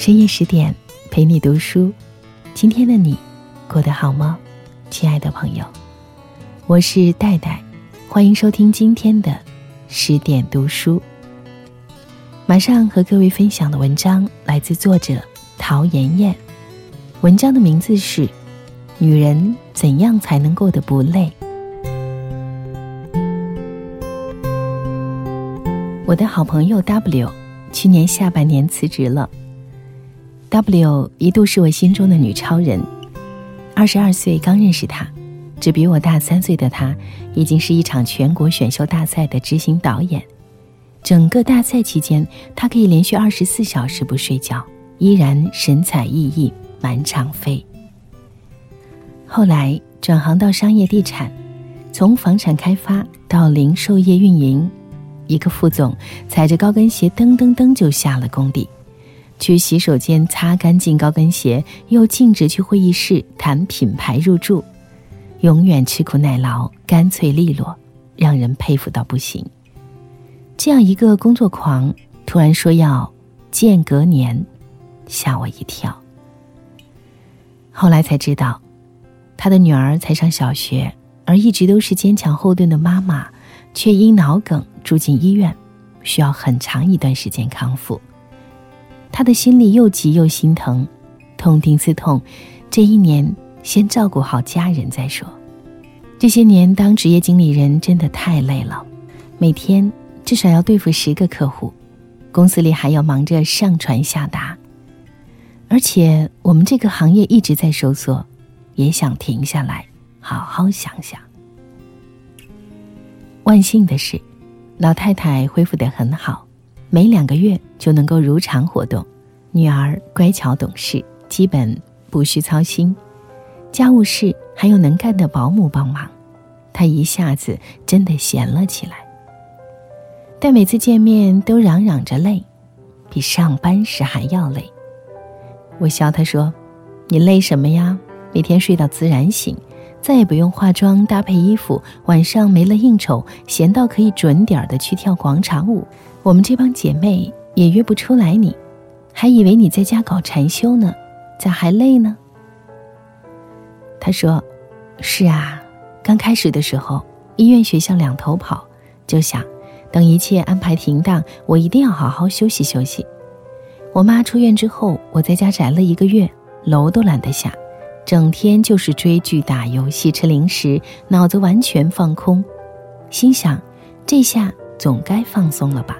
深夜十点，陪你读书。今天的你过得好吗，亲爱的朋友？我是戴戴，欢迎收听今天的十点读书。马上和各位分享的文章来自作者陶妍妍，文章的名字是《女人怎样才能过得不累》。我的好朋友 W，去年下半年辞职了。W 一度是我心中的女超人，二十二岁刚认识她，只比我大三岁的她，已经是一场全国选秀大赛的执行导演。整个大赛期间，她可以连续二十四小时不睡觉，依然神采奕奕，满场飞。后来转行到商业地产，从房产开发到零售业运营，一个副总踩着高跟鞋噔噔噔就下了工地。去洗手间擦干净高跟鞋，又径直去会议室谈品牌入驻，永远吃苦耐劳、干脆利落，让人佩服到不行。这样一个工作狂，突然说要间隔年，吓我一跳。后来才知道，他的女儿才上小学，而一直都是坚强后盾的妈妈，却因脑梗住进医院，需要很长一段时间康复。他的心里又急又心疼，痛定思痛，这一年先照顾好家人再说。这些年当职业经理人真的太累了，每天至少要对付十个客户，公司里还要忙着上传下达，而且我们这个行业一直在收缩，也想停下来好好想想。万幸的是，老太太恢复得很好。每两个月就能够如常活动，女儿乖巧懂事，基本不需操心，家务事还有能干的保姆帮忙，她一下子真的闲了起来。但每次见面都嚷嚷着累，比上班时还要累。我笑她说：“你累什么呀？每天睡到自然醒，再也不用化妆搭配衣服，晚上没了应酬，闲到可以准点儿的去跳广场舞。”我们这帮姐妹也约不出来你，还以为你在家搞禅修呢，咋还累呢？他说：“是啊，刚开始的时候，医院学校两头跑，就想等一切安排停当，我一定要好好休息休息。我妈出院之后，我在家宅了一个月，楼都懒得下，整天就是追剧、打游戏、吃零食，脑子完全放空，心想这下总该放松了吧。”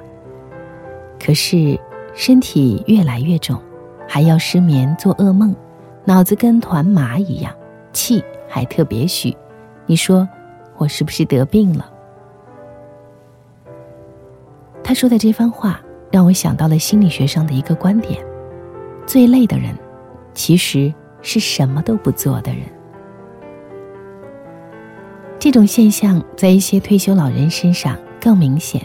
可是，身体越来越重，还要失眠做噩梦，脑子跟团麻一样，气还特别虚。你说我是不是得病了？他说的这番话让我想到了心理学上的一个观点：最累的人，其实是什么都不做的人。这种现象在一些退休老人身上更明显。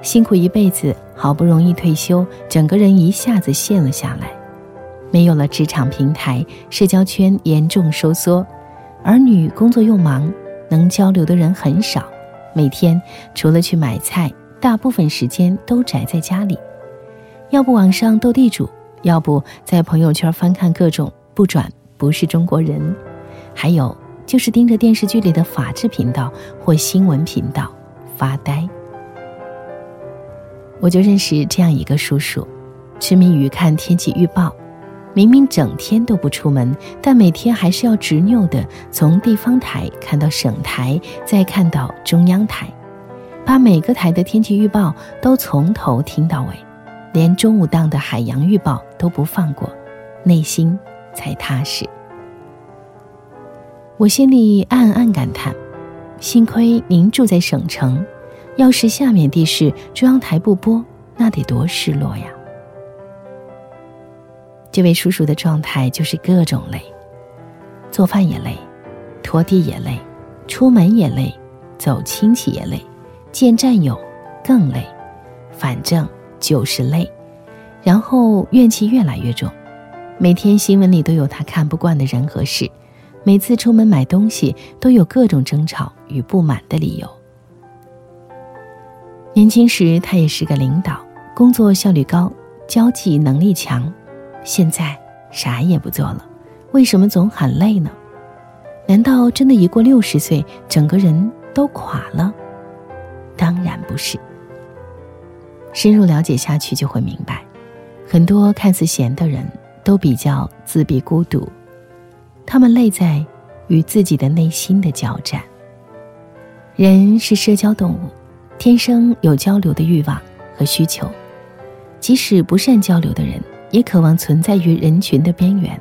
辛苦一辈子，好不容易退休，整个人一下子陷了下来，没有了职场平台，社交圈严重收缩，儿女工作又忙，能交流的人很少，每天除了去买菜，大部分时间都宅在家里，要不网上斗地主，要不在朋友圈翻看各种不转不是中国人，还有就是盯着电视剧里的法制频道或新闻频道发呆。我就认识这样一个叔叔，痴迷于看天气预报，明明整天都不出门，但每天还是要执拗的从地方台看到省台，再看到中央台，把每个台的天气预报都从头听到尾，连中午档的海洋预报都不放过，内心才踏实。我心里暗暗感叹：幸亏您住在省城。要是下面地市中央台不播，那得多失落呀！这位叔叔的状态就是各种累，做饭也累，拖地也累，出门也累，走亲戚也累，见战友更累，反正就是累。然后怨气越来越重，每天新闻里都有他看不惯的人和事，每次出门买东西都有各种争吵与不满的理由。年轻时，他也是个领导，工作效率高，交际能力强，现在啥也不做了，为什么总喊累呢？难道真的一过六十岁，整个人都垮了？当然不是。深入了解下去，就会明白，很多看似闲的人都比较自闭孤独，他们累在与自己的内心的交战。人是社交动物，天生有交流的欲望和需求。即使不善交流的人，也渴望存在于人群的边缘。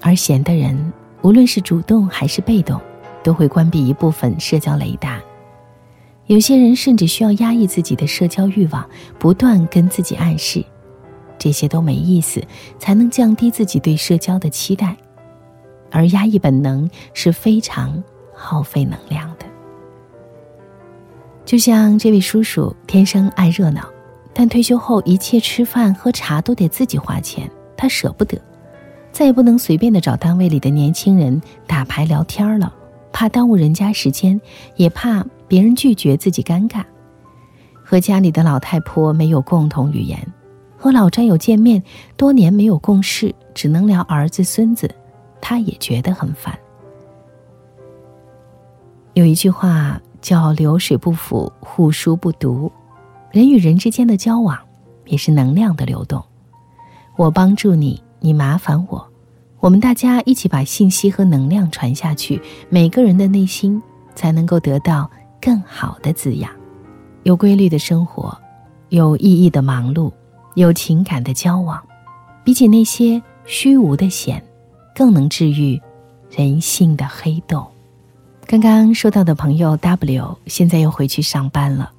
而闲的人，无论是主动还是被动，都会关闭一部分社交雷达。有些人甚至需要压抑自己的社交欲望，不断跟自己暗示，这些都没意思，才能降低自己对社交的期待。而压抑本能是非常耗费能量的。就像这位叔叔天生爱热闹，但退休后一切吃饭喝茶都得自己花钱，他舍不得，再也不能随便的找单位里的年轻人打牌聊天了，怕耽误人家时间，也怕别人拒绝自己尴尬。和家里的老太婆没有共同语言，和老战友见面多年没有共事，只能聊儿子孙子，他也觉得很烦。有一句话。叫流水不腐，互书不读。人与人之间的交往，也是能量的流动。我帮助你，你麻烦我，我们大家一起把信息和能量传下去，每个人的内心才能够得到更好的滋养。有规律的生活，有意义的忙碌，有情感的交往，比起那些虚无的险，更能治愈人性的黑洞。刚刚收到的朋友 W，现在又回去上班了。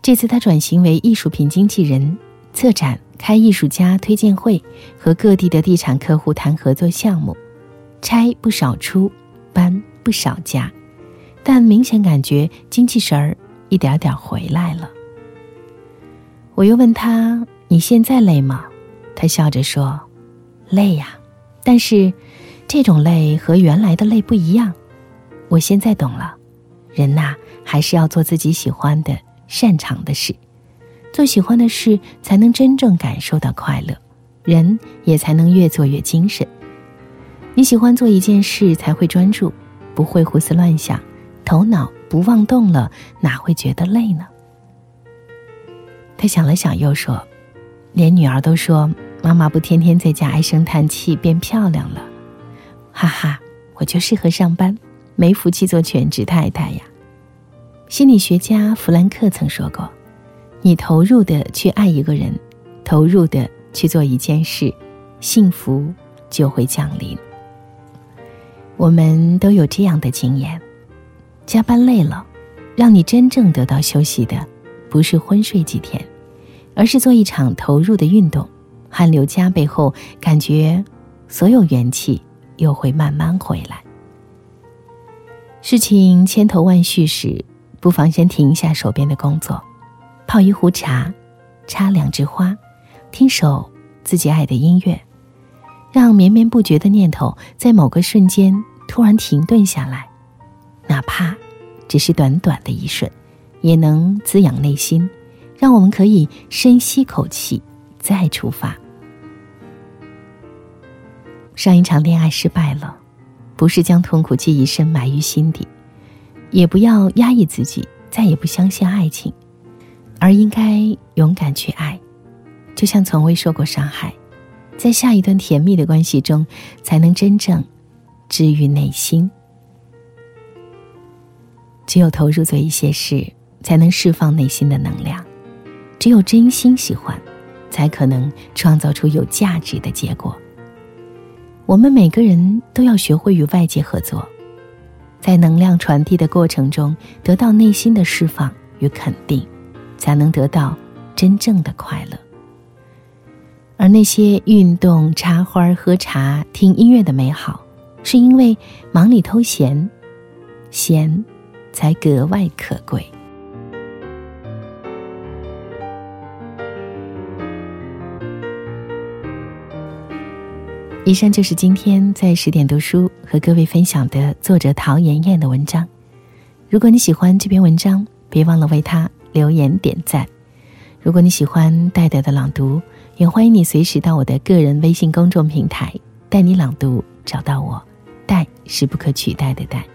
这次他转型为艺术品经纪人，策展、开艺术家推荐会，和各地的地产客户谈合作项目，拆不少出，搬不少家，但明显感觉精气神儿一点点回来了。我又问他：“你现在累吗？”他笑着说：“累呀，但是这种累和原来的累不一样。”我现在懂了，人呐，还是要做自己喜欢的、擅长的事，做喜欢的事，才能真正感受到快乐，人也才能越做越精神。你喜欢做一件事，才会专注，不会胡思乱想，头脑不妄动了，哪会觉得累呢？他想了想，又说：“连女儿都说，妈妈不天天在家唉声叹气，变漂亮了。”哈哈，我就适合上班。没福气做全职太太呀。心理学家弗兰克曾说过：“你投入的去爱一个人，投入的去做一件事，幸福就会降临。”我们都有这样的经验：加班累了，让你真正得到休息的，不是昏睡几天，而是做一场投入的运动，汗流浃背后，感觉所有元气又会慢慢回来。事情千头万绪时，不妨先停一下手边的工作，泡一壶茶，插两枝花，听首自己爱的音乐，让绵绵不绝的念头在某个瞬间突然停顿下来，哪怕只是短短的一瞬，也能滋养内心，让我们可以深吸口气，再出发。上一场恋爱失败了。不是将痛苦记忆深埋于心底，也不要压抑自己，再也不相信爱情，而应该勇敢去爱，就像从未受过伤害，在下一段甜蜜的关系中，才能真正治愈内心。只有投入做一些事，才能释放内心的能量；只有真心喜欢，才可能创造出有价值的结果。我们每个人都要学会与外界合作，在能量传递的过程中得到内心的释放与肯定，才能得到真正的快乐。而那些运动、插花、喝茶、听音乐的美好，是因为忙里偷闲，闲才格外可贵。以上就是今天在十点读书和各位分享的作者陶妍妍的文章。如果你喜欢这篇文章，别忘了为他留言点赞。如果你喜欢戴戴的朗读，也欢迎你随时到我的个人微信公众平台“带你朗读”找到我，“带”是不可取代的“带”。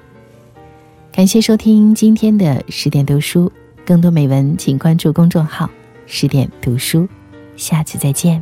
感谢收听今天的十点读书，更多美文请关注公众号“十点读书”，下次再见。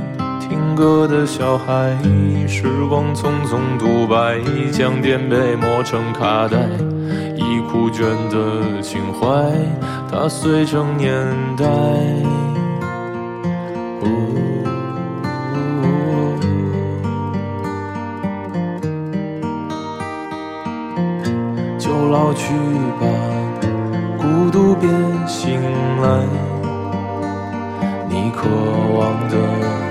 听歌的小孩，时光匆匆独白，将颠沛磨成卡带，已枯卷的情怀，它碎成年代。就老去吧，孤独别醒来，你渴望的。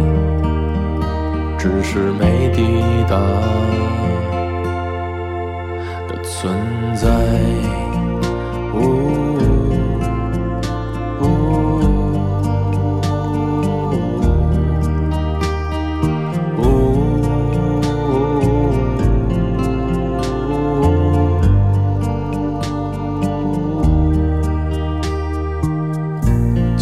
只是没抵达的存在。